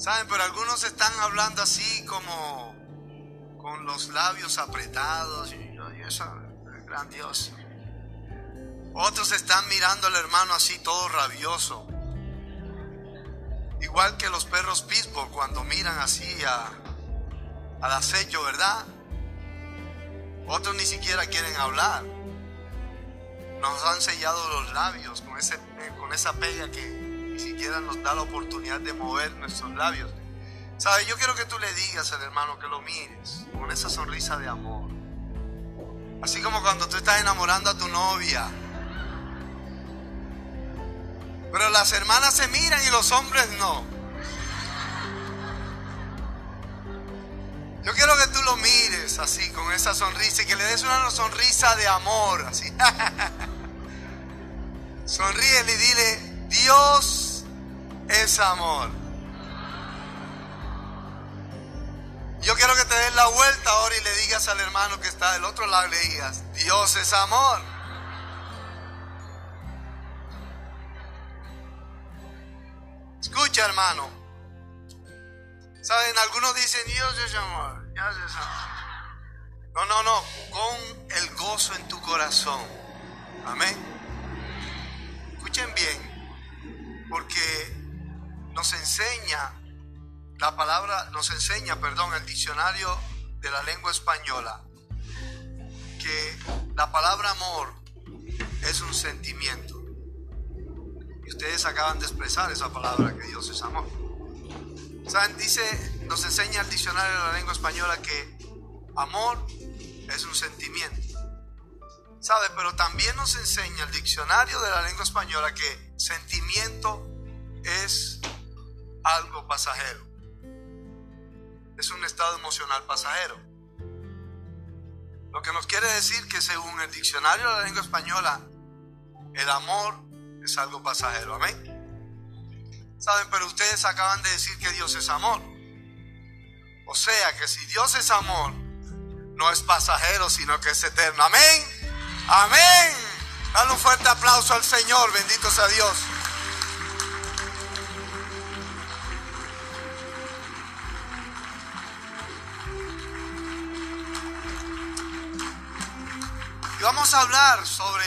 Saben, pero algunos están hablando así como con los labios apretados y, eso es grandioso. Otros están mirando al hermano así todo rabioso. Igual que los perros pitbull cuando miran así a, al acecho, ¿verdad? Otros ni siquiera quieren hablar. Nos han sellado los labios con, ese, con esa pega que siquiera nos da la oportunidad de mover nuestros labios. ¿Sabes? Yo quiero que tú le digas al hermano que lo mires con esa sonrisa de amor. Así como cuando tú estás enamorando a tu novia. Pero las hermanas se miran y los hombres no. Yo quiero que tú lo mires así, con esa sonrisa, y que le des una sonrisa de amor, así. Sonríele y dile, Dios es amor. Yo quiero que te des la vuelta ahora y le digas al hermano que está del otro lado, le digas, Dios es amor. Escucha, hermano. Saben, algunos dicen, Dios es amor, Dios es amor. No, no, no, con el gozo en tu corazón. Amén. Nos enseña, la palabra, nos enseña, perdón, el diccionario de la lengua española, que la palabra amor es un sentimiento ustedes acaban de expresar esa palabra que Dios es amor. ¿Saben? Dice, nos enseña el diccionario de la lengua española que amor es un sentimiento. ¿Sabe? Pero también nos enseña el diccionario de la lengua española que sentimiento es algo pasajero. Es un estado emocional pasajero. Lo que nos quiere decir que según el diccionario de la lengua española, el amor es algo pasajero. Amén. Saben, pero ustedes acaban de decir que Dios es amor. O sea que si Dios es amor, no es pasajero, sino que es eterno. Amén. Amén. Dale un fuerte aplauso al Señor. Bendito sea Dios. Y vamos a hablar sobre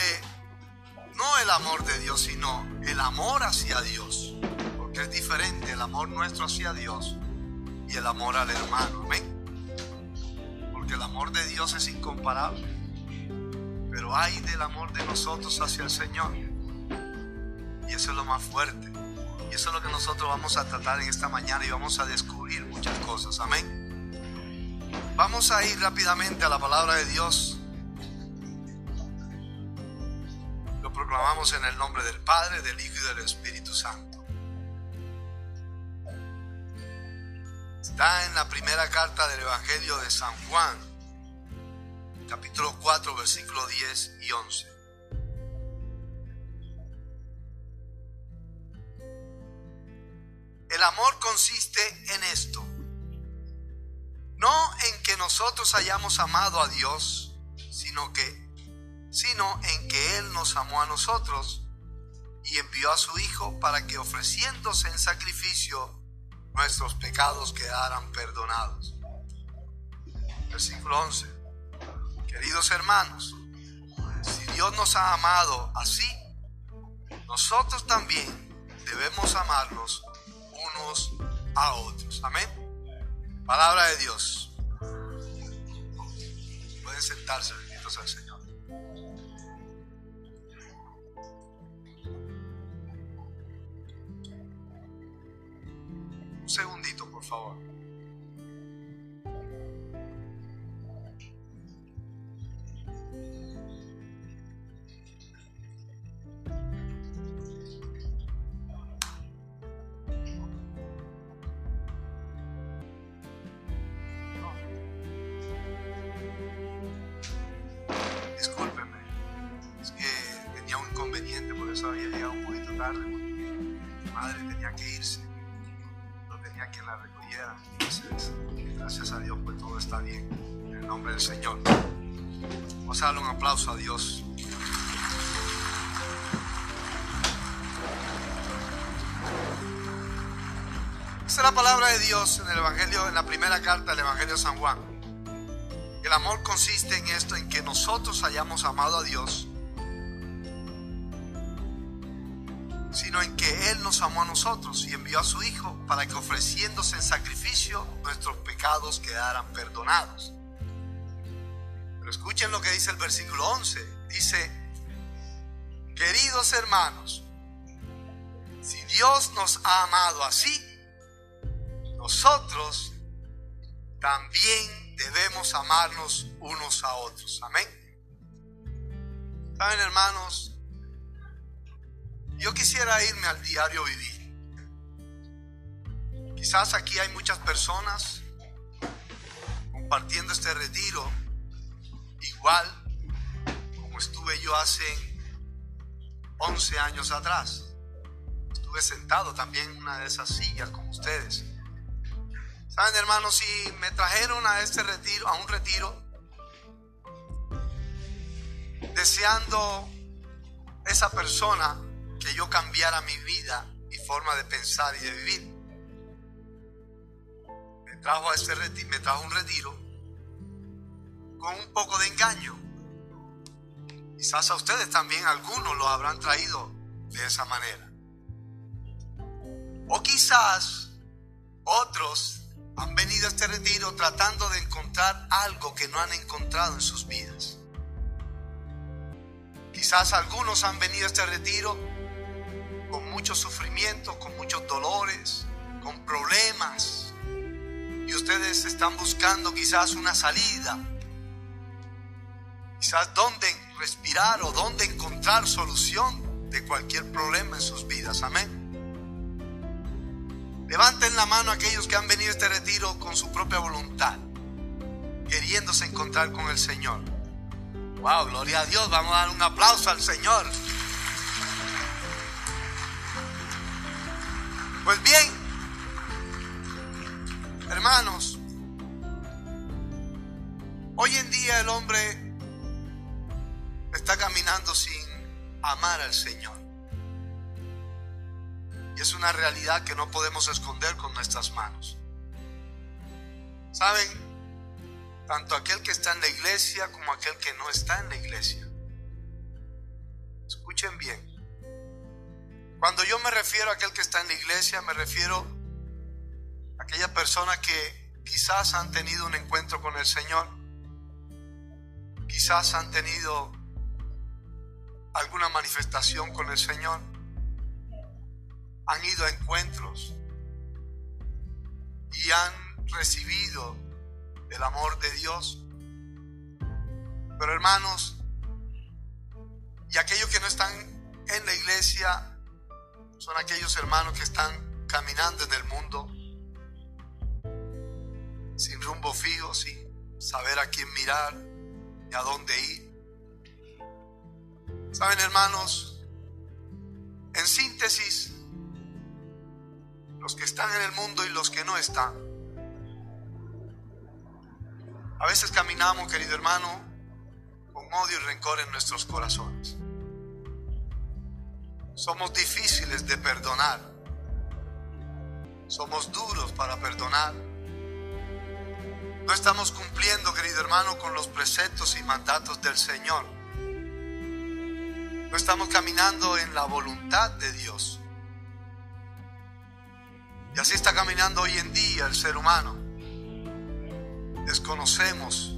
no el amor de Dios, sino el amor hacia Dios. Porque es diferente el amor nuestro hacia Dios y el amor al hermano. Amén. Porque el amor de Dios es incomparable. Pero hay del amor de nosotros hacia el Señor. Y eso es lo más fuerte. Y eso es lo que nosotros vamos a tratar en esta mañana y vamos a descubrir muchas cosas. Amén. Vamos a ir rápidamente a la palabra de Dios proclamamos en el nombre del Padre, del Hijo y del Espíritu Santo. Está en la primera carta del Evangelio de San Juan, capítulo 4, versículos 10 y 11. El amor consiste en esto, no en que nosotros hayamos amado a Dios, sino que sino en que Él nos amó a nosotros y envió a su Hijo para que ofreciéndose en sacrificio nuestros pecados quedaran perdonados. Versículo 11. Queridos hermanos, si Dios nos ha amado así, nosotros también debemos amarnos unos a otros. Amén. Palabra de Dios. Pueden sentarse, benditos al Señor. Un segundito, por favor. Discúlpeme, es que tenía un inconveniente, por eso había llegado un poquito tarde, mi madre tenía que irse quien la recogiera. gracias a Dios, pues todo está bien. En el nombre del Señor. Vamos a darle un aplauso a Dios. Esa es la palabra de Dios en el Evangelio, en la primera carta del Evangelio de San Juan. El amor consiste en esto, en que nosotros hayamos amado a Dios, sino en que Él nos amó a nosotros y envió a su Hijo para que ofreciéndose en sacrificio nuestros pecados quedaran perdonados. Pero escuchen lo que dice el versículo 11. Dice, queridos hermanos, si Dios nos ha amado así, nosotros también debemos amarnos unos a otros. Amén. Saben, hermanos, yo quisiera irme al diario vivir. Quizás aquí hay muchas personas compartiendo este retiro, igual como estuve yo hace 11 años atrás. Estuve sentado también en una de esas sillas como ustedes. Saben, hermanos, si me trajeron a este retiro, a un retiro, deseando esa persona que yo cambiara mi vida y forma de pensar y de vivir. Me trajo a retiro, me trajo un retiro con un poco de engaño. Quizás a ustedes también algunos lo habrán traído de esa manera. O quizás otros han venido a este retiro tratando de encontrar algo que no han encontrado en sus vidas. Quizás algunos han venido a este retiro mucho sufrimiento, con muchos dolores, con problemas. Y ustedes están buscando quizás una salida. Quizás dónde respirar o dónde encontrar solución de cualquier problema en sus vidas. Amén. Levanten la mano aquellos que han venido a este retiro con su propia voluntad, queriéndose encontrar con el Señor. Wow, gloria a Dios, vamos a dar un aplauso al Señor. Pues bien, hermanos, hoy en día el hombre está caminando sin amar al Señor. Y es una realidad que no podemos esconder con nuestras manos. ¿Saben? Tanto aquel que está en la iglesia como aquel que no está en la iglesia. Escuchen bien. Cuando yo me refiero a aquel que está en la iglesia, me refiero a aquella persona que quizás han tenido un encuentro con el Señor, quizás han tenido alguna manifestación con el Señor, han ido a encuentros y han recibido el amor de Dios. Pero hermanos, y aquellos que no están en la iglesia son aquellos hermanos que están caminando en el mundo sin rumbo fijo, sin saber a quién mirar ni a dónde ir. Saben hermanos, en síntesis, los que están en el mundo y los que no están. A veces caminamos, querido hermano, con odio y rencor en nuestros corazones. Somos difíciles de perdonar. Somos duros para perdonar. No estamos cumpliendo, querido hermano, con los preceptos y mandatos del Señor. No estamos caminando en la voluntad de Dios. Y así está caminando hoy en día el ser humano. Desconocemos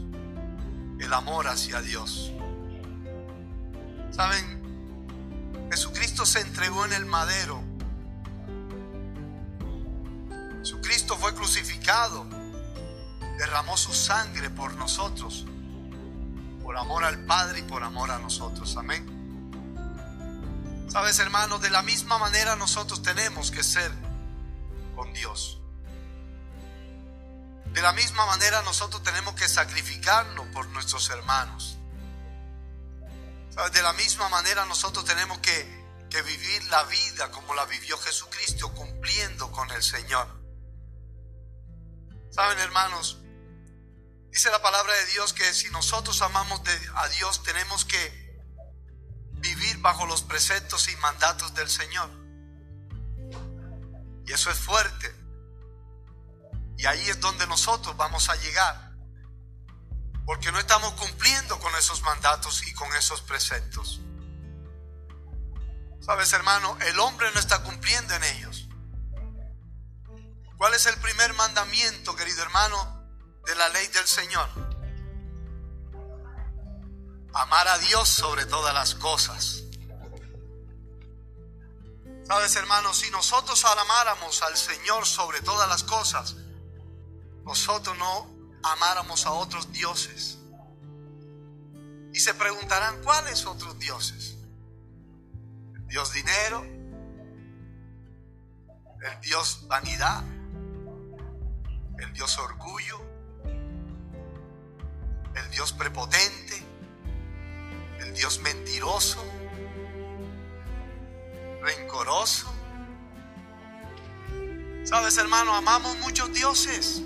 el amor hacia Dios. Saben, Jesucristo se entregó en el madero. Jesucristo fue crucificado, derramó su sangre por nosotros, por amor al Padre y por amor a nosotros. Amén. Sabes, hermanos, de la misma manera nosotros tenemos que ser con Dios. De la misma manera nosotros tenemos que sacrificarnos por nuestros hermanos. De la misma manera nosotros tenemos que, vivir la vida como la vivió Jesucristo, cumpliendo con el Señor. Saben hermanos, dice la palabra de Dios que si nosotros amamos a Dios tenemos que vivir bajo los preceptos y mandatos del Señor. Y eso es fuerte. Y ahí es donde nosotros vamos a llegar. Porque no estamos cumpliendo con esos mandatos y con esos preceptos. Sabes, hermano, el hombre no está cumpliendo en ellos. ¿Cuál es el primer mandamiento, querido hermano, de la ley del Señor? Amar a Dios sobre todas las cosas. Sabes, hermano, si nosotros amáramos al Señor sobre todas las cosas, nosotros no amáramos a otros dioses. Y se preguntarán, ¿cuáles otros dioses? El Dios dinero, el Dios vanidad, el Dios orgullo, el Dios prepotente, el Dios mentiroso rencoroso. Sabes, hermano, amamos muchos dioses.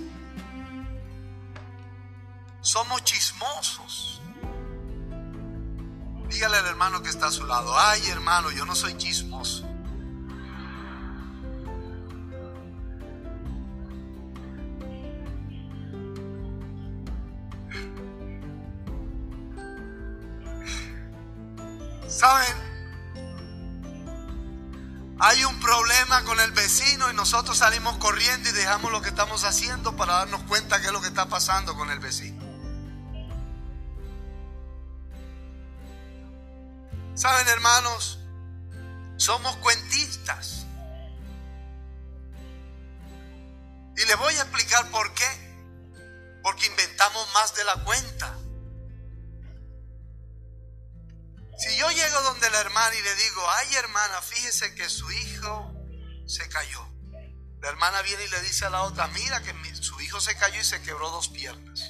Somos chismosos. Dígale al hermano que está a su lado, ay hermano, yo no soy chismoso. ¿Saben? Hay un problema con el vecino y nosotros salimos corriendo y dejamos lo que estamos haciendo para darnos cuenta qué es lo que está pasando con el vecino. Saben hermanos, somos cuentistas. Y les voy a explicar por qué. Porque inventamos más de la cuenta. Si yo llego donde la hermana y le digo, ay hermana, fíjese que su hijo se cayó. La hermana viene y le dice a la otra, mira que su hijo se cayó y se quebró dos piernas.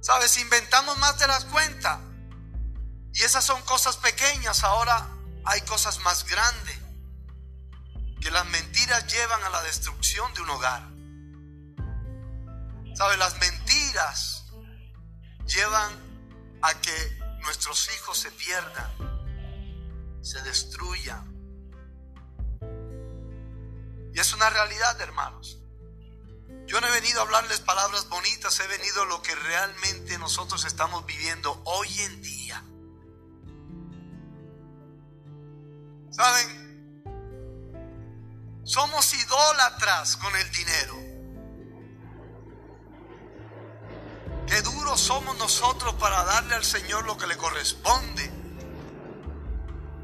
¿Sabes? Inventamos más de las cuentas. Y esas son cosas pequeñas. Ahora hay cosas más grandes. Que las mentiras llevan a la destrucción de un hogar. ¿Sabes? Las mentiras llevan a que nuestros hijos se pierdan, se destruyan. Y es una realidad, hermanos. Yo no he venido a hablarles palabras bonitas, he venido a lo que realmente nosotros estamos viviendo hoy en día. ¿Saben? Somos idólatras con el dinero. Qué duros somos nosotros para darle al Señor lo que le corresponde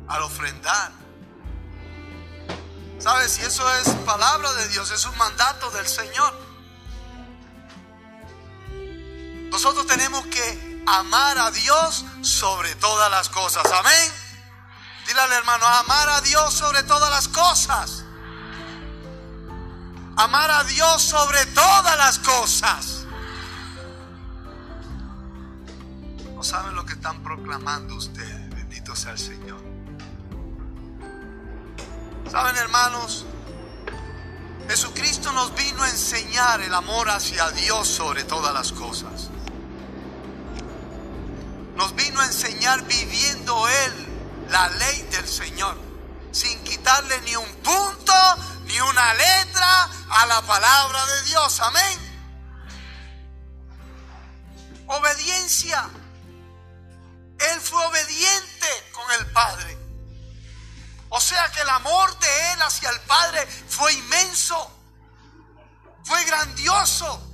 al ofrendar. ¿Sabes? Si eso es palabra de Dios, es un mandato del Señor. Nosotros tenemos que amar a Dios sobre todas las cosas. Amén. Dile al hermano, amar a Dios sobre todas las cosas. Amar a Dios sobre todas las cosas. saben lo que están proclamando ustedes. Bendito sea el Señor. Saben, hermanos, Jesucristo nos vino a enseñar el amor hacia Dios sobre todas las cosas. Nos vino a enseñar viviendo Él la ley del Señor, sin quitarle ni un punto, ni una letra a la palabra de Dios. Amén. Obediencia. Él fue obediente con el Padre. O sea que el amor de Él hacia el Padre fue inmenso, fue grandioso.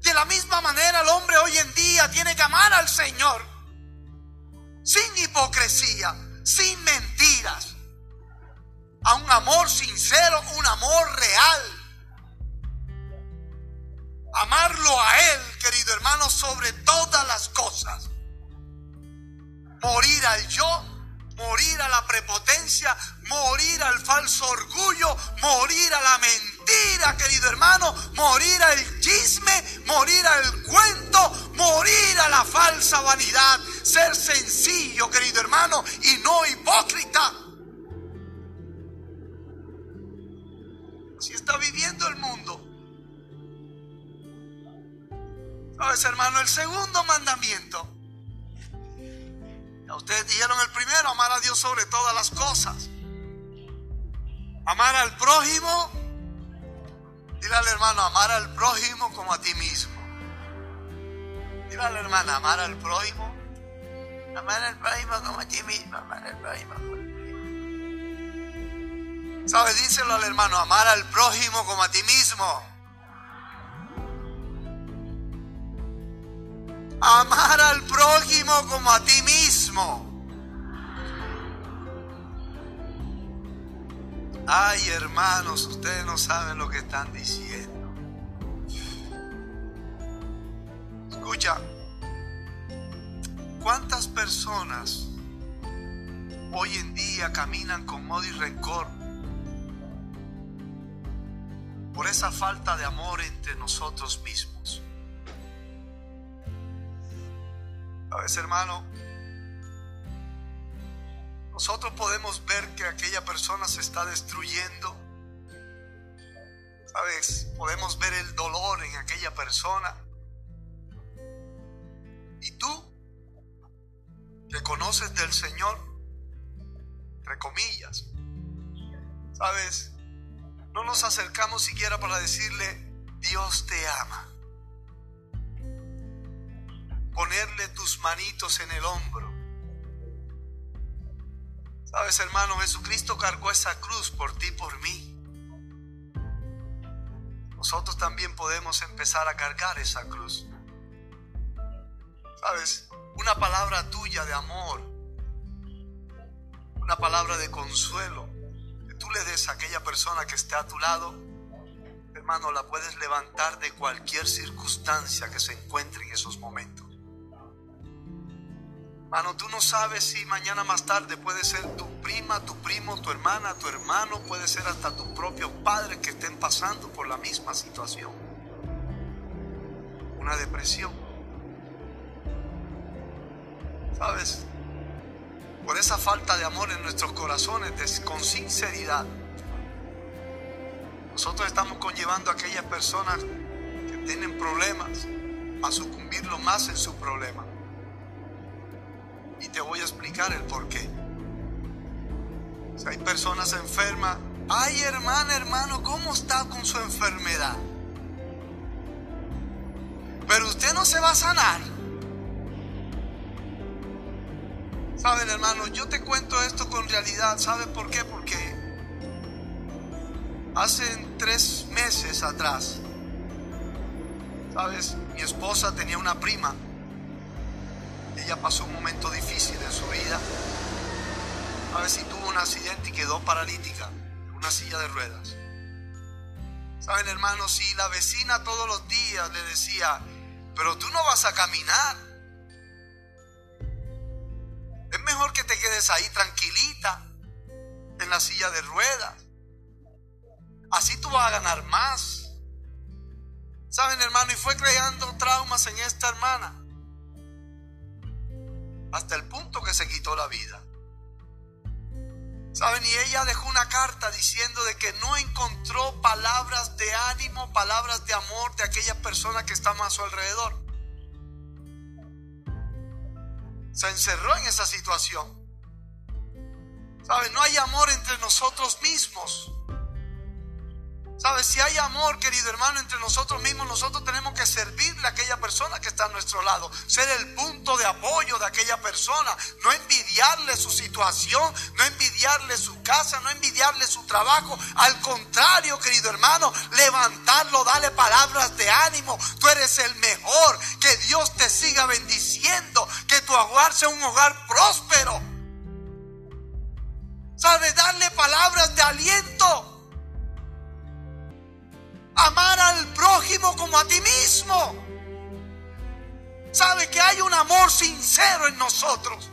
De la misma manera el hombre hoy en día tiene que amar al Señor, sin hipocresía, sin mentiras, a un amor sincero, un amor real. Amarlo a Él, querido hermano, sobre todas las cosas morir al yo, morir a la prepotencia, morir al falso orgullo, morir a la mentira, querido hermano, morir al chisme, morir al cuento, morir a la falsa vanidad, ser sencillo, querido hermano, y no hipócrita. Así está viviendo el mundo. ¿Sabes, hermano? El segundo mandamiento ustedes dijeron el primero, amar a Dios sobre todas las cosas. Amar al prójimo Dile al hermano, amar al prójimo como a ti mismo. Dile al hermano, amar al prójimo. Amar al prójimo como a ti mismo. Amar al prójimo como a ti mismo. ¿Sabes? Díselo al hermano, amar al prójimo como a ti mismo. Amar al prójimo como a ti mismo. Ay, hermanos, ustedes no saben lo que están diciendo. Escucha, ¿cuántas personas hoy en día caminan con odio y rencor por esa falta de amor entre nosotros mismos? Sabes, hermano, nosotros podemos ver que aquella persona se está destruyendo. ¿Sabes? Podemos ver el dolor en aquella persona. Y tú, que conoces del Señor, entre comillas, ¿sabes? No nos acercamos siquiera para decirle, Dios te ama. Ponerle tus manitos en el hombro Sabes, hermano, Jesucristo cargó esa cruz por ti, por mí. Nosotros también podemos empezar a cargar esa cruz. Sabes, una palabra tuya de amor, una palabra de consuelo, que tú le des a aquella persona que esté a tu lado, hermano, la puedes levantar de cualquier circunstancia que se encuentre en esos momentos. Mano, tú no sabes si mañana más tarde puede ser tu prima, tu primo, tu hermana, tu hermano, puede ser hasta tus propios padres que estén pasando por la misma situación. Una depresión. ¿Sabes? Por esa falta de amor en nuestros corazones, con sinceridad, nosotros estamos conllevando a aquellas personas que tienen problemas a sucumbirlo más en su problema. Y te voy a explicar el por qué. Si hay personas enfermas, ay hermana, hermano, ¿cómo está con su enfermedad? Pero usted no se va a sanar. Saben, hermano, yo te cuento esto con realidad. ¿Sabe por qué? Porque hace tres meses atrás, ¿sabes? Mi esposa tenía una prima ella pasó un momento difícil en su vida. A ver si tuvo un accidente y quedó paralítica, en una silla de ruedas. Saben, hermanos, si la vecina todos los días le decía, pero tú no vas a caminar. Es mejor que te quedes ahí tranquilita, en la silla de ruedas. Así tú vas a ganar más. Saben, hermano, y fue creando traumas en esta hermana hasta el punto que se quitó la vida. ¿Saben? Y ella dejó una carta diciendo de que no encontró palabras de ánimo, palabras de amor de aquella persona que estaba a su alrededor. Se encerró en esa situación. ¿Saben? No hay amor entre nosotros mismos. ¿Sabes? Si hay amor, querido hermano, entre nosotros mismos, nosotros tenemos que servirle a aquella persona que está a nuestro lado, ser el punto de apoyo de aquella persona, no envidiarle su situación, no envidiarle su casa, no envidiarle su trabajo. Al contrario, querido hermano, levantarlo, dale palabras de ánimo. Tú eres el mejor, que Dios te siga bendiciendo, que tu hogar sea un hogar próspero. ¿Sabes? Darle palabras de aliento amar al prójimo como a ti mismo. Sabe que hay un amor sincero en nosotros.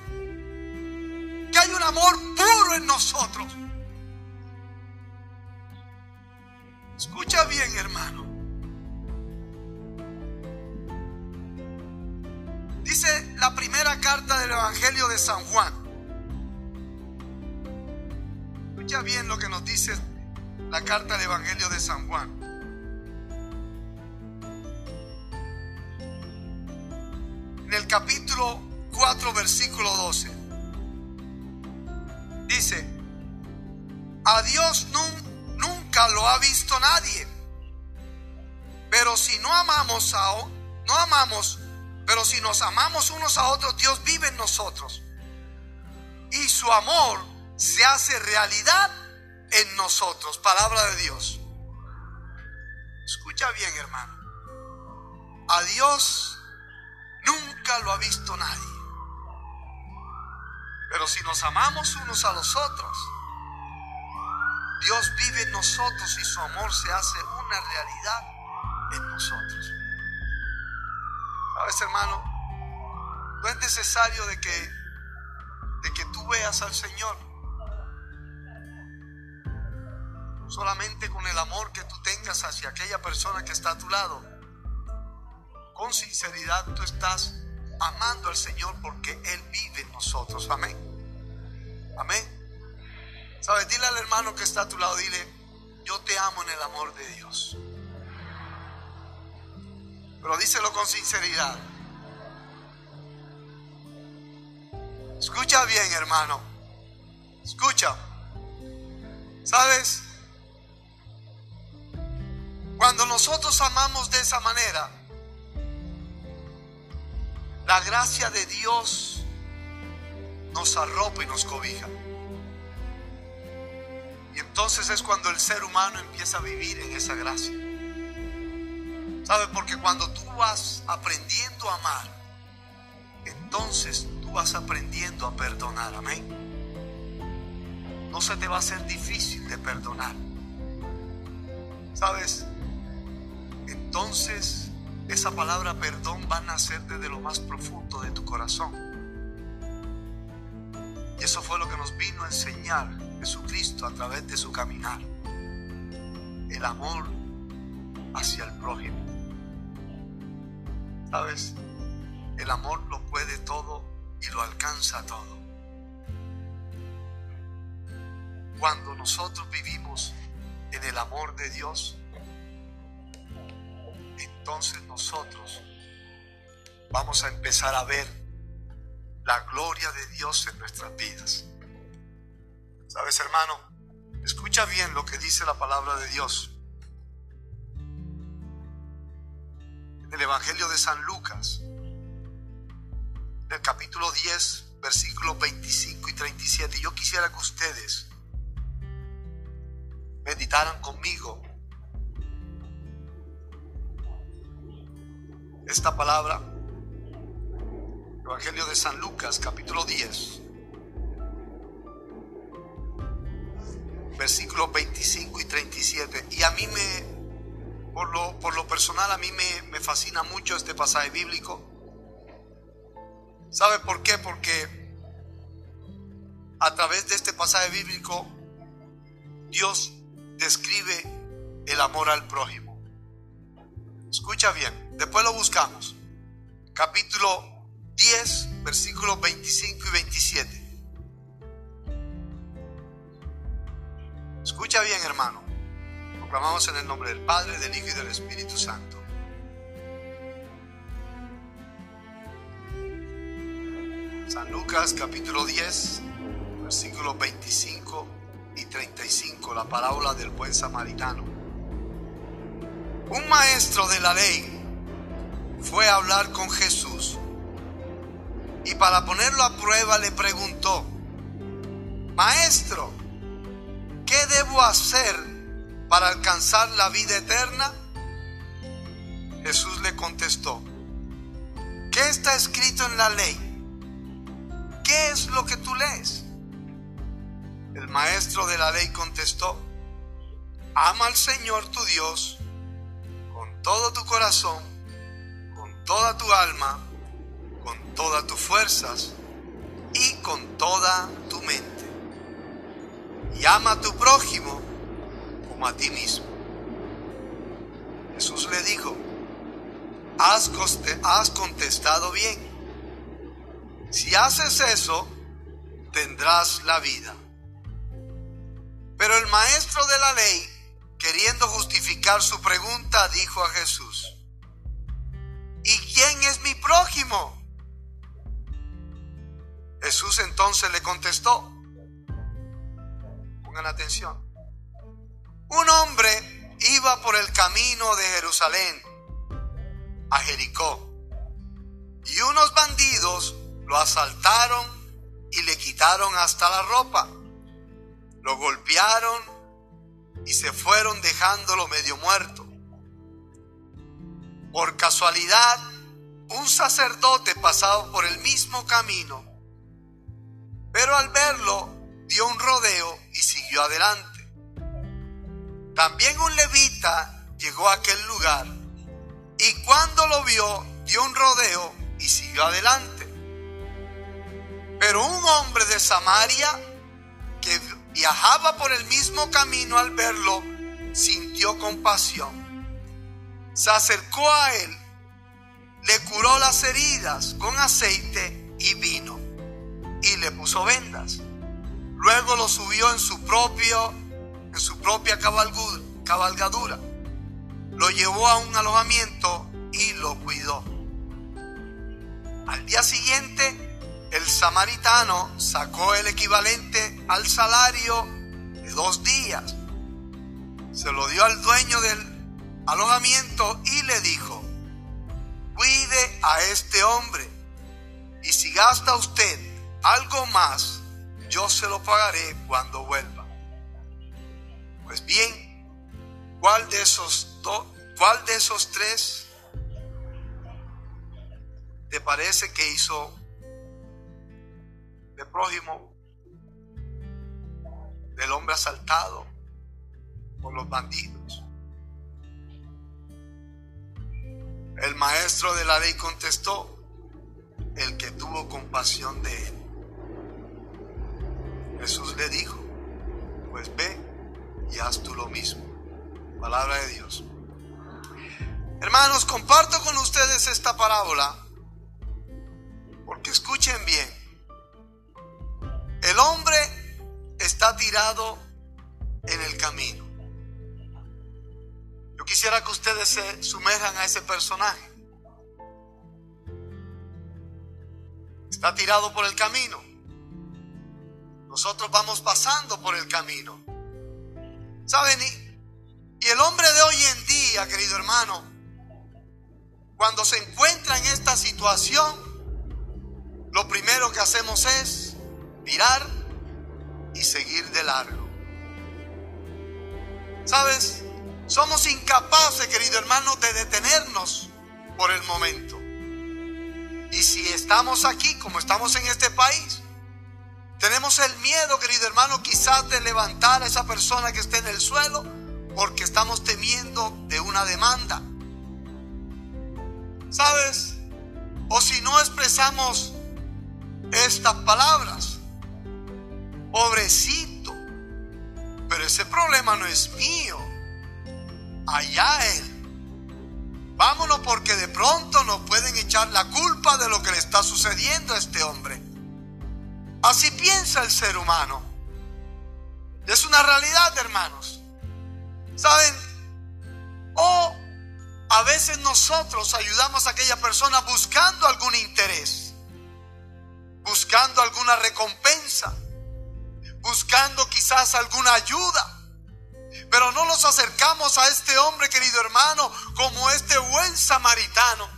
Que hay un amor puro en nosotros. Escucha bien, hermano. Dice la primera carta del Evangelio de San Juan. Escucha bien lo que nos dice la carta del Evangelio de San Juan. En el capítulo 4, versículo 12. Dice, a Dios nunca lo ha visto nadie. Pero si no amamos a no amamos, pero si nos amamos unos a otros, Dios vive en nosotros. Y su amor se hace realidad en nosotros. Palabra de Dios. Escucha bien, hermano. A Dios nunca lo ha visto nadie. Pero si nos amamos unos a los otros, Dios vive en nosotros y su amor se hace una realidad en nosotros. ¿Sabes, hermano? No es necesario de que, de que tú veas al Señor. Solamente con el amor que tú tengas hacia aquella persona que está a tu lado. Con sinceridad tú estás amando al Señor porque Él vive en nosotros. Amén. Amén. ¿Sabes? Dile al hermano que está a tu lado, dile, yo te amo en el amor de Dios. Pero díselo con sinceridad. Escucha bien, hermano. Escucha. ¿Sabes? Cuando nosotros amamos de esa manera, la gracia de Dios nos arropa y nos cobija. Y entonces es cuando el ser humano empieza a vivir en esa gracia. ¿Sabe? Porque cuando tú vas aprendiendo a amar, entonces tú vas aprendiendo a perdonar. Amén. No se te va a hacer difícil de perdonar. ¿Sabes? Entonces esa palabra perdón va a nacer desde lo más profundo de tu corazón. Y eso fue lo que nos vino a enseñar Jesucristo a través de su caminar. El amor hacia el prójimo. ¿Sabes? El amor lo puede todo y lo alcanza todo. Cuando nosotros vivimos en el amor de Dios, entonces nosotros vamos a empezar a ver la gloria de Dios en nuestras vidas. ¿Sabes, hermano? Escucha bien lo que dice la palabra de Dios. En el Evangelio de San Lucas, del capítulo 10, versículos 25 y 37, yo quisiera que ustedes meditaran conmigo esta palabra. Evangelio de San Lucas, capítulo 10, versículos 25 y 37. Y a mí me, por lo, por lo personal, a mí me, me fascina mucho este pasaje bíblico. ¿Sabe por qué? Porque a través de este pasaje bíblico, Dios describe el amor al prójimo. Escucha bien, después lo buscamos. Capítulo 10, versículos 25 y 27. Escucha bien, hermano. Proclamamos en el nombre del Padre, del Hijo y del Espíritu Santo. San Lucas capítulo 10, versículos 25 y 35, la parábola del buen samaritano. Un maestro de la ley fue a hablar con Jesús y para ponerlo a prueba le preguntó, Maestro, ¿qué debo hacer para alcanzar la vida eterna? Jesús le contestó, ¿qué está escrito en la ley? ¿Qué es lo que tú lees? El maestro de la ley contestó, ama al Señor tu Dios todo tu corazón, con toda tu alma, con todas tus fuerzas y con toda tu mente y ama a tu prójimo como a ti mismo. Jesús le dijo, has, contestado bien. Si haces eso, tendrás la vida. Pero el maestro de la ley, queriendo justificar su pregunta, dijo a Jesús, ¿y quién es mi prójimo? Jesús entonces le contestó, Pongan atención. Un hombre iba por el camino de Jerusalén a Jericó. Y unos bandidos lo asaltaron y le quitaron hasta la ropa. Lo golpearon y se fueron dejándolo medio muerto. Por casualidad, un sacerdote pasaba por el mismo camino, pero al verlo dio un rodeo y siguió adelante. También un levita llegó a aquel lugar y cuando lo vio dio un rodeo y siguió adelante. Pero un hombre de Samaria que viajaba por el mismo camino al verlo sintió compasión. Se acercó a él, le curó las heridas con aceite y vino y le puso vendas. Luego lo subió en su propio en su propia cabalgadura. Lo llevó a un alojamiento y lo cuidó. Al día siguiente, el samaritano sacó el equivalente al salario de dos días. Se lo dio al dueño del alojamiento y le dijo, cuide a este hombre y si gasta usted algo más, yo se lo pagaré cuando vuelva. Pues bien, ¿cuál de esos dos, cuál de esos tres te parece que hizo de prójimo del hombre asaltado por los bandidos? El maestro de la ley contestó, el que tuvo compasión de él. Jesús le dijo, pues ve y haz tú lo mismo. Palabra de Dios. Hermanos, comparto con ustedes esta parábola porque escuchen bien. Tirado en el camino. Yo quisiera que ustedes se sumerjan a ese personaje. Está tirado por el camino. Nosotros vamos pasando por el camino. ¿Saben? Y, el hombre de hoy en día, querido hermano, cuando se encuentra en esta situación, lo primero que hacemos es mirar y seguir de largo. ¿Sabes? Somos incapaces, querido hermano, de detenernos por el momento. Y si estamos aquí, como estamos en este país, tenemos el miedo, querido hermano, quizás de levantar a esa persona que esté en el suelo, porque estamos temiendo de una demanda. ¿Sabes? O si no expresamos estas palabras. Pobrecito. Pero ese problema no es mío. Allá él. Vámonos porque de pronto nos pueden echar la culpa de lo que le está sucediendo a este hombre. Así piensa el ser humano. Es una realidad, hermanos. ¿Saben? O a veces nosotros ayudamos a aquella persona buscando algún interés buscando alguna recompensa, buscando quizás alguna ayuda. Pero no nos acercamos a este hombre, querido hermano, como este buen samaritano.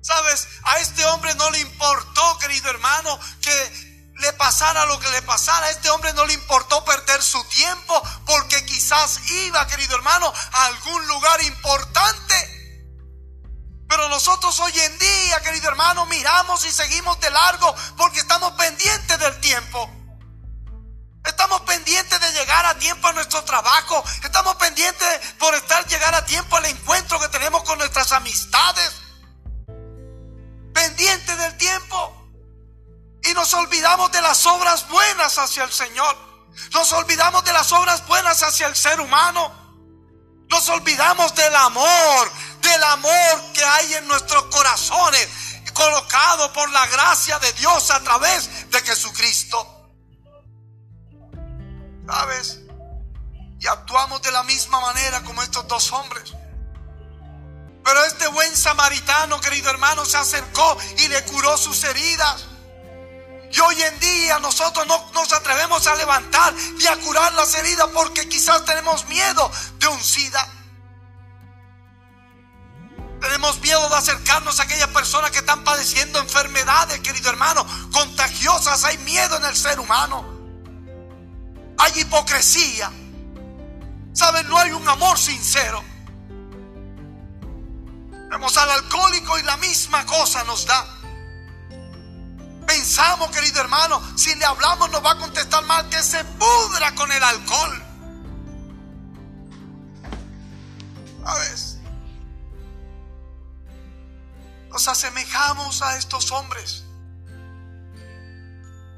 Sabes, a este hombre no le importó, querido hermano, que le pasara lo que le pasara. A este hombre no le importó perder su tiempo porque quizás iba, querido hermano, a algún lugar importante. Pero nosotros hoy en día, querido hermano, miramos y seguimos de largo porque estamos pendientes del tiempo. Estamos pendientes de llegar a tiempo a nuestro trabajo. Estamos pendientes por estar llegar a tiempo al encuentro que tenemos con nuestras amistades. Pendientes del tiempo. Y nos olvidamos de las obras buenas hacia el Señor. Nos olvidamos de las obras buenas hacia el ser humano. Nos olvidamos del amor, del amor que hay en nuestros corazones, colocado por la gracia de Dios a través de Jesucristo. ¿Sabes? Y actuamos de la misma manera como estos dos hombres. Pero este buen samaritano, querido hermano, se acercó y le curó sus heridas. Y hoy en día nosotros no nos atrevemos a levantar y a curar las heridas porque quizás tenemos miedo de un SIDA. Tenemos miedo de acercarnos a aquellas personas que están padeciendo enfermedades, querido hermano, contagiosas. Hay miedo en el ser humano. Hay hipocresía. ¿Saben? No hay un amor sincero. Vemos al alcohólico y la misma cosa nos da. Pensamos, querido hermano, si le hablamos nos va a contestar mal que se pudra con el alcohol. ¿Sabes? Nos asemejamos a estos hombres.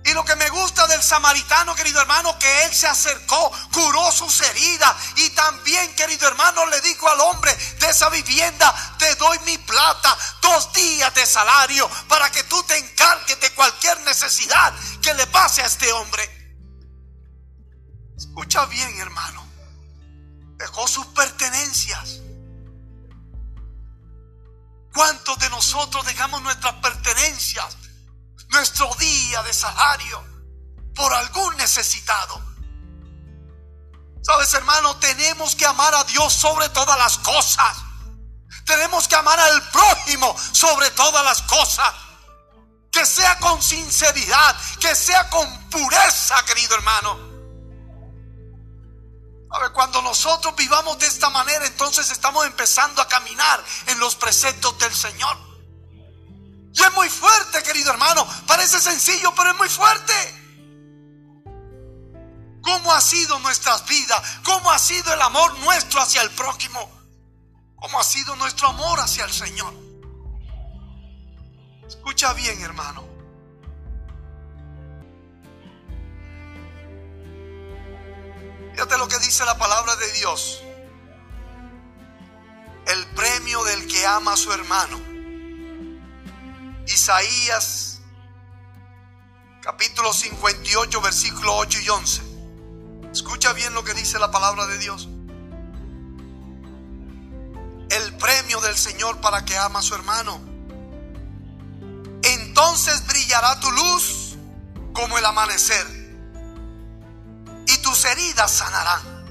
Y lo que me gusta del samaritano, querido hermano, que él se acercó, curó sus heridas y también, querido hermano, le dijo al hombre de esa vivienda, te doy mi plata, dos días de salario para que tú te encargues de cualquier necesidad que le pase a este hombre. Escucha bien, hermano. Dejó sus pertenencias. ¿Cuántos de nosotros dejamos nuestras pertenencias? Nuestro día de salario por algún necesitado. Sabes, hermano, tenemos que amar a Dios sobre todas las cosas. Tenemos que amar al prójimo sobre todas las cosas. Que sea con sinceridad, que sea con pureza, querido hermano. A ver, cuando nosotros vivamos de esta manera, entonces estamos empezando a caminar en los preceptos del Señor. Y es muy fuerte, querido hermano. Parece sencillo, pero es muy fuerte. ¿Cómo ha sido nuestras vidas? ¿Cómo ha sido el amor nuestro hacia el prójimo? ¿Cómo ha sido nuestro amor hacia el Señor? Escucha bien, hermano. Fíjate lo que dice la palabra de Dios. El premio del que ama a su hermano Isaías capítulo 58 versículo 8 y 11. Escucha bien lo que dice la palabra de Dios. El premio del Señor para que ama a su hermano. Entonces brillará tu luz como el amanecer y tus heridas sanarán.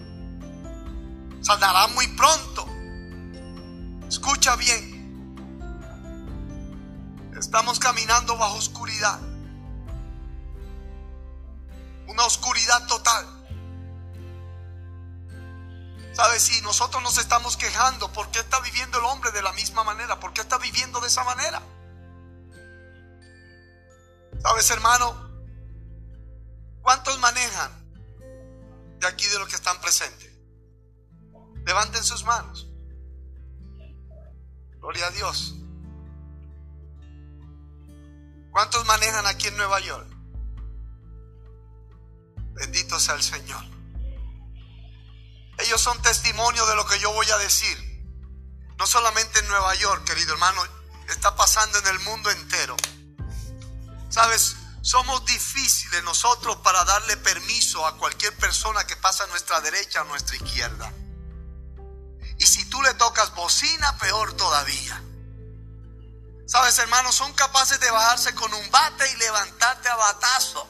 Sanarán muy pronto. Escucha bien Estamos caminando bajo oscuridad. Una oscuridad total. ¿Sabes? Si nosotros nos estamos quejando, ¿por qué está viviendo el hombre de la misma manera? ¿Por qué está viviendo de esa manera? ¿Sabes, hermano? ¿Cuántos manejan de aquí de los que están presentes? Levanten sus manos. Gloria a Dios. ¿Cuántos manejan aquí en Nueva York? Bendito sea el Señor. Ellos son testimonio de lo que yo voy a decir. No solamente en Nueva York, querido hermano, está pasando en el mundo entero. Sabes, somos difíciles nosotros para darle permiso a cualquier persona que pasa a nuestra derecha o a nuestra izquierda. Y si tú le tocas bocina, peor todavía. Sabes, hermanos, son capaces de bajarse con un bate y levantarte a batazo.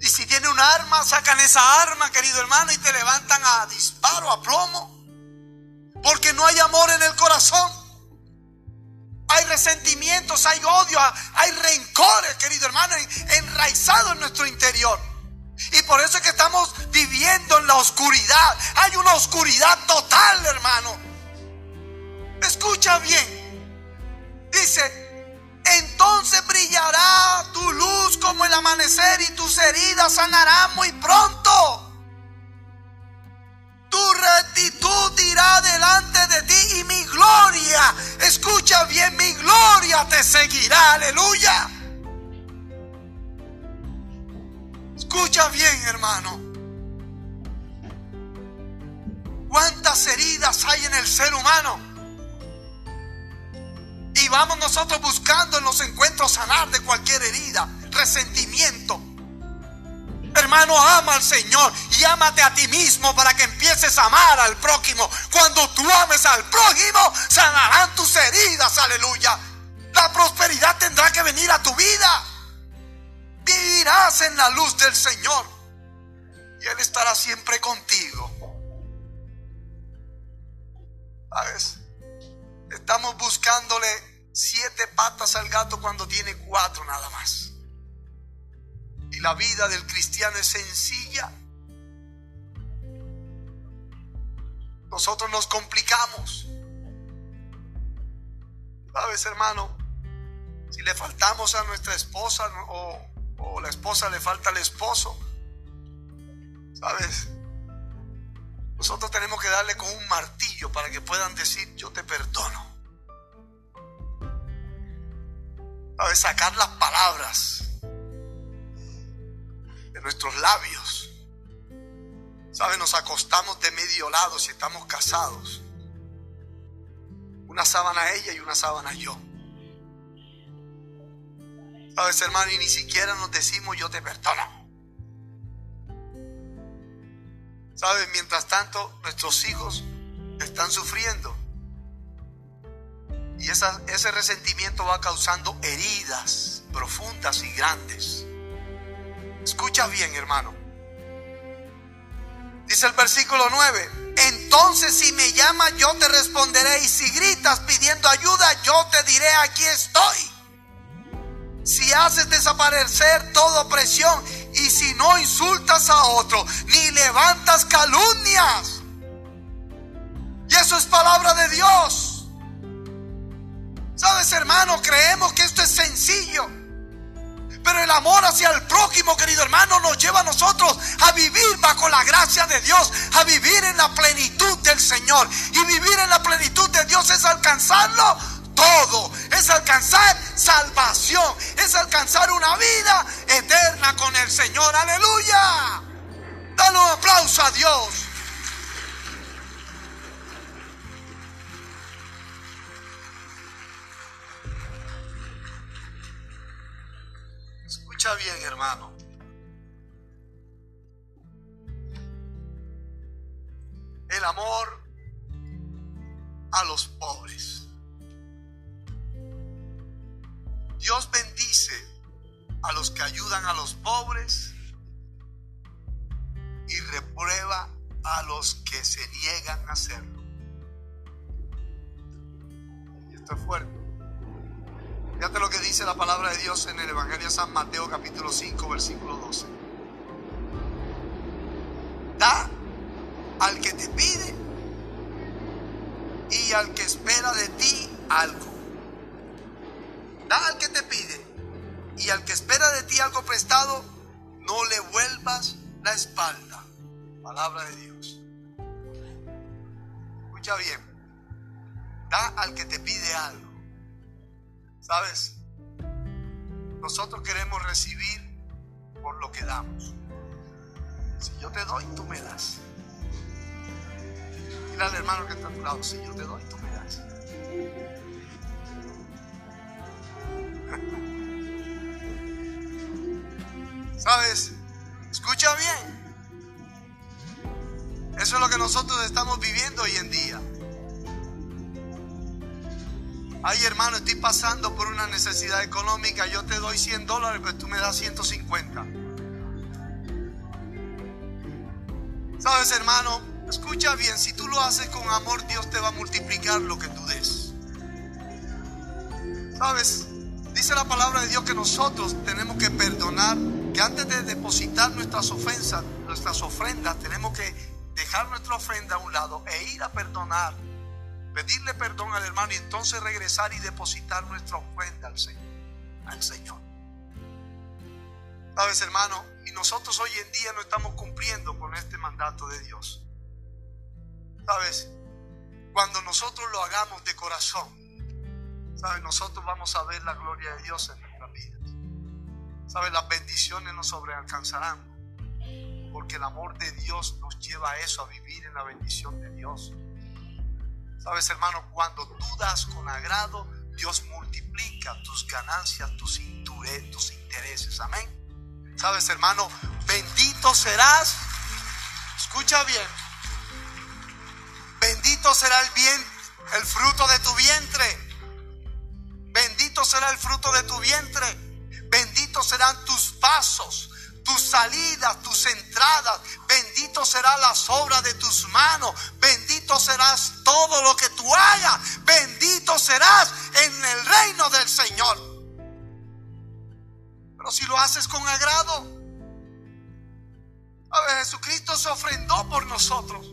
Y si tiene un arma, sacan esa arma, querido hermano, y te levantan a disparo, a plomo. Porque no hay amor en el corazón. Hay resentimientos, hay odio, hay rencores, querido hermano, enraizados en nuestro interior. Y por eso es que estamos viviendo en la oscuridad. Hay una oscuridad total, hermano. Escucha bien. Dice, entonces brillará tu luz como el amanecer y tus heridas sanarán muy pronto. Tu rectitud irá delante de ti y mi gloria, escucha bien, mi gloria te seguirá, aleluya. Escucha bien, hermano. ¿Cuántas heridas hay en el ser humano? Y vamos nosotros buscando en los encuentros sanar de cualquier herida, resentimiento. Hermano, ama al Señor y ámate a ti mismo para que empieces a amar al prójimo. Cuando tú ames al prójimo, sanarán tus heridas, aleluya. La prosperidad tendrá que venir a tu vida. Vivirás en la luz del Señor y Él estará siempre contigo. ¿Sabes? Estamos buscándole siete patas al gato cuando tiene cuatro nada más. Y la vida del cristiano es sencilla. Nosotros nos complicamos. ¿Sabes, hermano? Si le faltamos a nuestra esposa o, la esposa le falta al esposo, ¿sabes? Nosotros tenemos que darle con un martillo para que puedan decir, yo te perdono. ¿Sabes? Sacar las palabras de nuestros labios. ¿Sabes? Nos acostamos de medio lado si estamos casados. Una sábana ella y una sábana yo. ¿Sabes, hermano? Y ni siquiera nos decimos yo te perdono. ¿Sabes? Mientras tanto, nuestros hijos están sufriendo. Y ese resentimiento va causando heridas profundas y grandes. Escucha bien, hermano. Dice el versículo 9. Entonces si me llamas yo te responderé y si gritas pidiendo ayuda yo te diré aquí estoy. Si haces desaparecer toda opresión y si no insultas a otro ni levantas calumnias. Y eso es palabra de Dios. Sabes hermano, creemos que esto es sencillo. Pero el amor hacia el prójimo, querido hermano, nos lleva a nosotros a vivir bajo la gracia de Dios, a vivir en la plenitud del Señor. Y vivir en la plenitud de Dios es alcanzarlo todo, es alcanzar salvación, es alcanzar una vida eterna con el Señor. Aleluya. Dale un aplauso a Dios. Escucha bien, hermano. El amor a los pobres. Dios bendice a los que ayudan a los pobres y reprueba a los que se niegan a hacerlo. Y esto es fuerte. Fíjate lo que dice la palabra de Dios en el Evangelio de San Mateo capítulo 5 versículo 12. Da al que te pide y al que espera de ti algo. Da al que te pide y al que espera de ti algo prestado, no le vuelvas la espalda. Palabra de Dios. Escucha bien. Da al que te pide algo. ¿Sabes? Nosotros queremos recibir por lo que damos. Si yo te doy, tú me das. Mira al hermano que está a tu lado. Si yo te doy, tú me das. ¿Sabes? Escucha bien. Eso es lo que nosotros estamos viviendo hoy en día. Ay, hermano, estoy pasando por una necesidad económica. Yo te doy 100 dólares, pero tú me das 150. ¿Sabes, hermano? Escucha bien, si tú lo haces con amor, Dios te va a multiplicar lo que tú des. ¿Sabes? Dice la palabra de Dios que nosotros tenemos que perdonar, que antes de depositar nuestras ofensas, nuestras ofrendas, tenemos que dejar nuestra ofrenda a un lado e ir a perdonar pedirle perdón al hermano y entonces regresar y depositar nuestra ofrenda al Señor. Al Señor. ¿Sabes, hermano? Y nosotros hoy en día no estamos cumpliendo con este mandato de Dios. ¿Sabes? Cuando nosotros lo hagamos de corazón, ¿sabes? Nosotros vamos a ver la gloria de Dios en nuestras vidas. ¿Sabes? Las bendiciones nos sobrealcanzarán. Porque el amor de Dios nos lleva a eso, a vivir en la bendición de Dios. Sabes, hermano, cuando tú das con agrado, Dios multiplica tus ganancias, tus, tus intereses. Amén. Sabes, hermano, bendito serás. Escucha bien. Bendito será el bien, el fruto de tu vientre. Bendito será el fruto de tu vientre. Bendito serán tus pasos tus salidas, tus entradas. Bendito será las obras de tus manos. Bendito bendito serás todo lo que tú hagas, bendito serás en el reino del Señor. Pero si lo haces con agrado, a ver, Jesucristo se ofrendó por nosotros.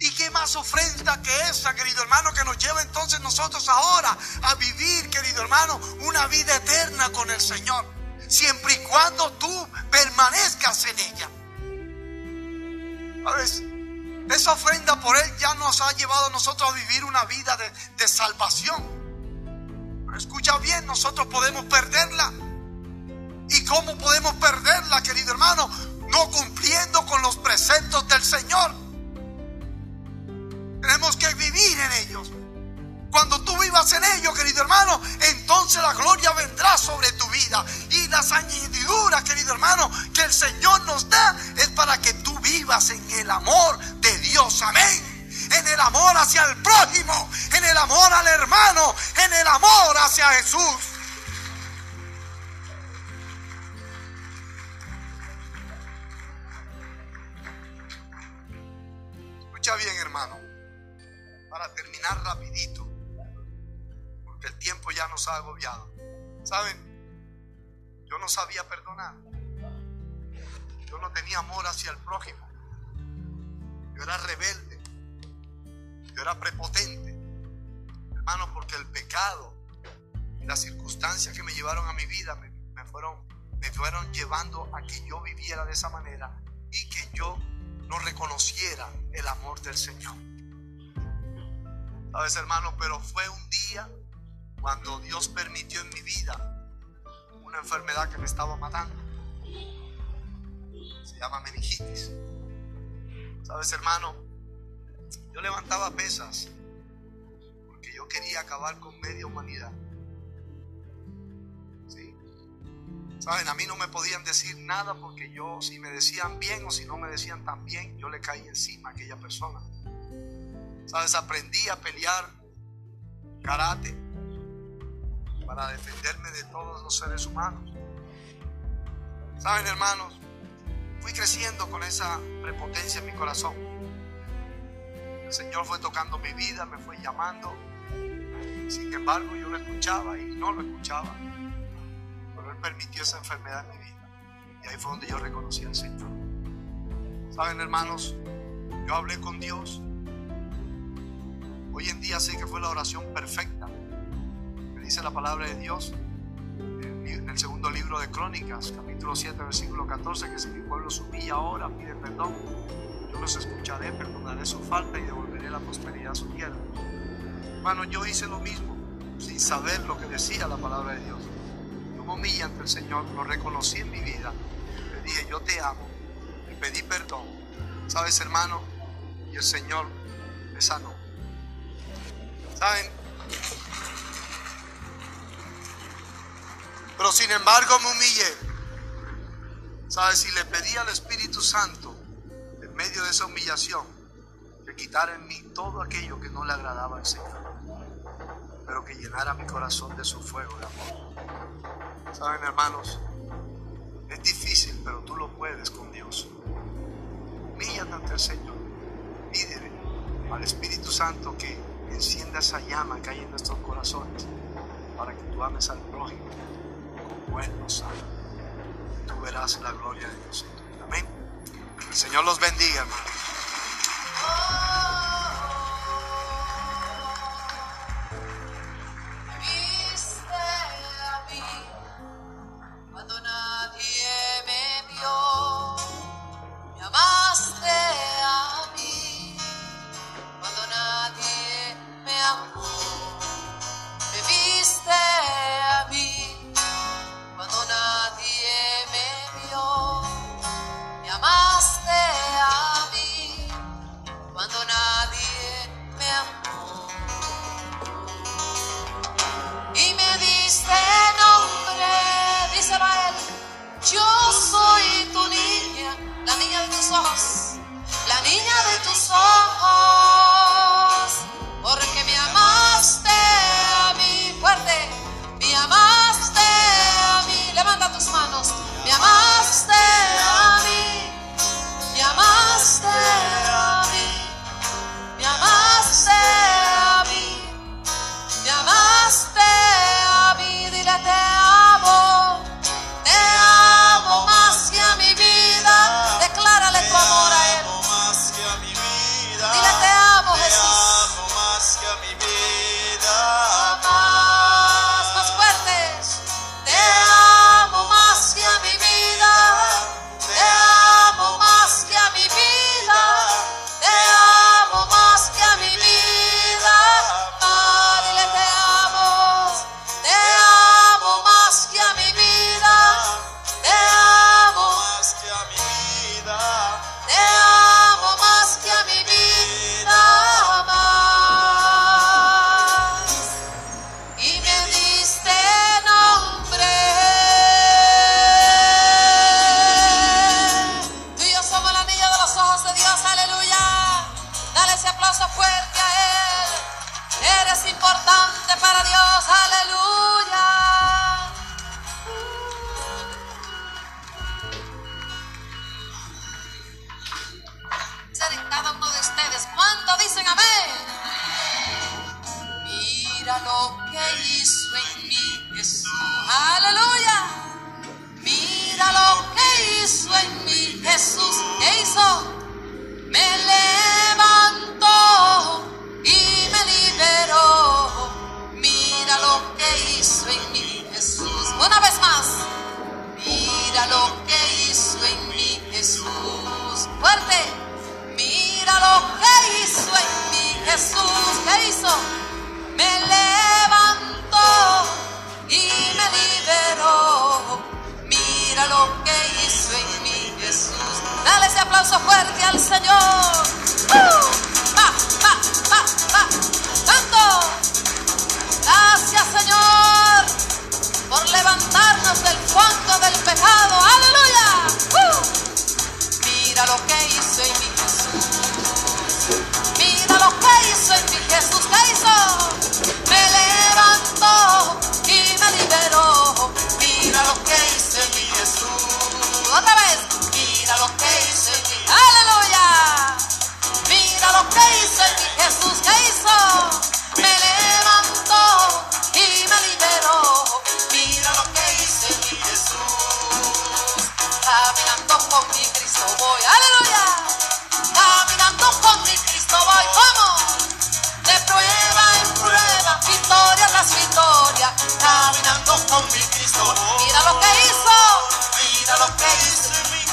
¿Y qué más ofrenda que esa, querido hermano, que nos lleva entonces nosotros ahora a vivir, querido hermano, una vida eterna con el Señor? Siempre y cuando tú permanezcas en ella. ¿Sabes? Esa ofrenda por Él ya nos ha llevado a nosotros a vivir una vida de, de salvación. Escucha bien, nosotros podemos perderla. ¿Y cómo podemos perderla, querido hermano? No cumpliendo con los preceptos del Señor. Tenemos que vivir en ellos. Cuando tú vivas en ellos, querido hermano, entonces la gloria vendrá sobre tu vida. Y las añadiduras, querido hermano, que el Señor nos da es para que tú vivas en el amor de Dios. Amén. En el amor hacia el prójimo, en el amor al hermano, en el amor hacia Jesús. Escucha bien, hermano para terminar rapidito, porque el tiempo ya nos ha agobiado. ¿Saben? Yo no sabía perdonar. Yo no tenía amor hacia el prójimo. Yo era rebelde. Yo era prepotente. Hermano, porque el pecado y las circunstancias que me llevaron a mi vida me, me fueron, me fueron llevando a que yo viviera de esa manera y que yo no reconociera el amor del Señor. Sabes, hermano, pero fue un día cuando Dios permitió en mi vida una enfermedad que me estaba matando. Se llama meningitis. Sabes, hermano, yo levantaba pesas porque yo quería acabar con media humanidad. ¿Sí? Saben, a mí no me podían decir nada porque yo, si me decían bien o si no me decían tan bien, yo le caí encima a aquella persona. Sabes, aprendí a pelear karate para defenderme de todos los seres humanos. Saben, hermanos, fui creciendo con esa prepotencia en mi corazón. El Señor fue tocando mi vida, me fue llamando. Sin embargo, yo lo escuchaba y no lo escuchaba. Pero Él permitió esa enfermedad en mi vida. Y ahí fue donde yo reconocí al Señor. Saben, hermanos, yo hablé con Dios Hoy en día sé que fue la oración perfecta. Dice la palabra de Dios en el segundo libro de Crónicas, capítulo 7, versículo 14, que si mi pueblo se humilla ahora, pide perdón, yo los escucharé, perdonaré su falta y devolveré la prosperidad a su tierra. Hermano, yo hice lo mismo, sin saber lo que decía la palabra de Dios. Yo me humillé ante el Señor, lo reconocí en mi vida. Le dije, yo te amo, le pedí perdón. ¿Sabes, hermano? Y el Señor me sanó. ¿Saben? Pero sin embargo me humillé. ¿Sabes? Si le pedí al Espíritu Santo, en medio de esa humillación, que quitara en mí todo aquello que no le agradaba al Señor, pero que llenara mi corazón de su fuego de amor. ¿Saben, hermanos? Es difícil, pero tú lo puedes con Dios. Humíllate ante el Señor. Pídele al Espíritu Santo que encienda esa llama que hay en nuestros corazones para que tú ames al prójimo Él nos ama. Tú verás la gloria de Dios Amén. El Señor los bendiga, hermano.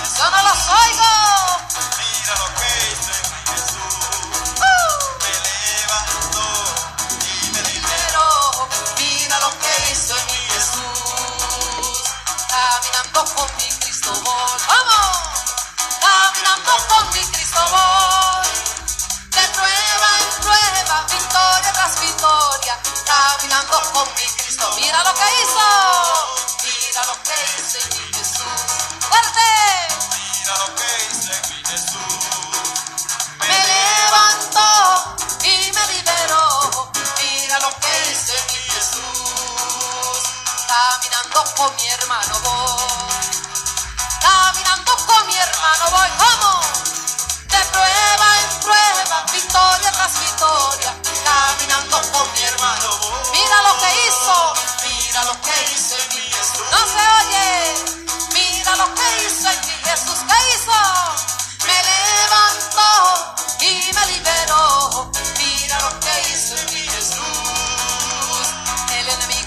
さよなら最後。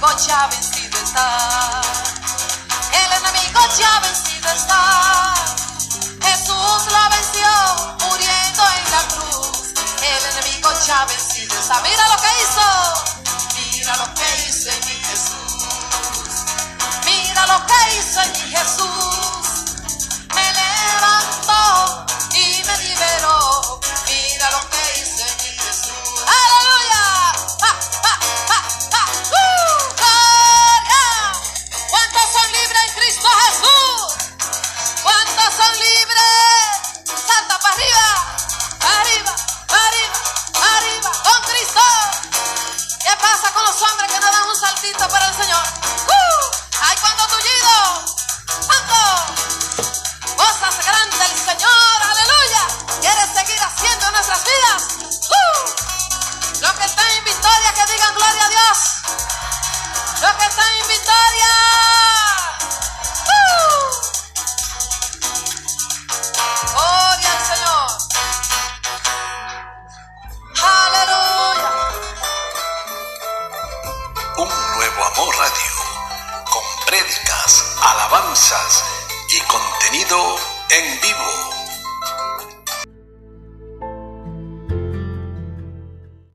enemigo ya vencido está. El enemigo ya vencido está. Jesús la venció muriendo en la cruz. El enemigo ya vencido está. Mira lo que hizo. Mira lo que hizo mi Jesús. Mira lo que hizo mi Jesús.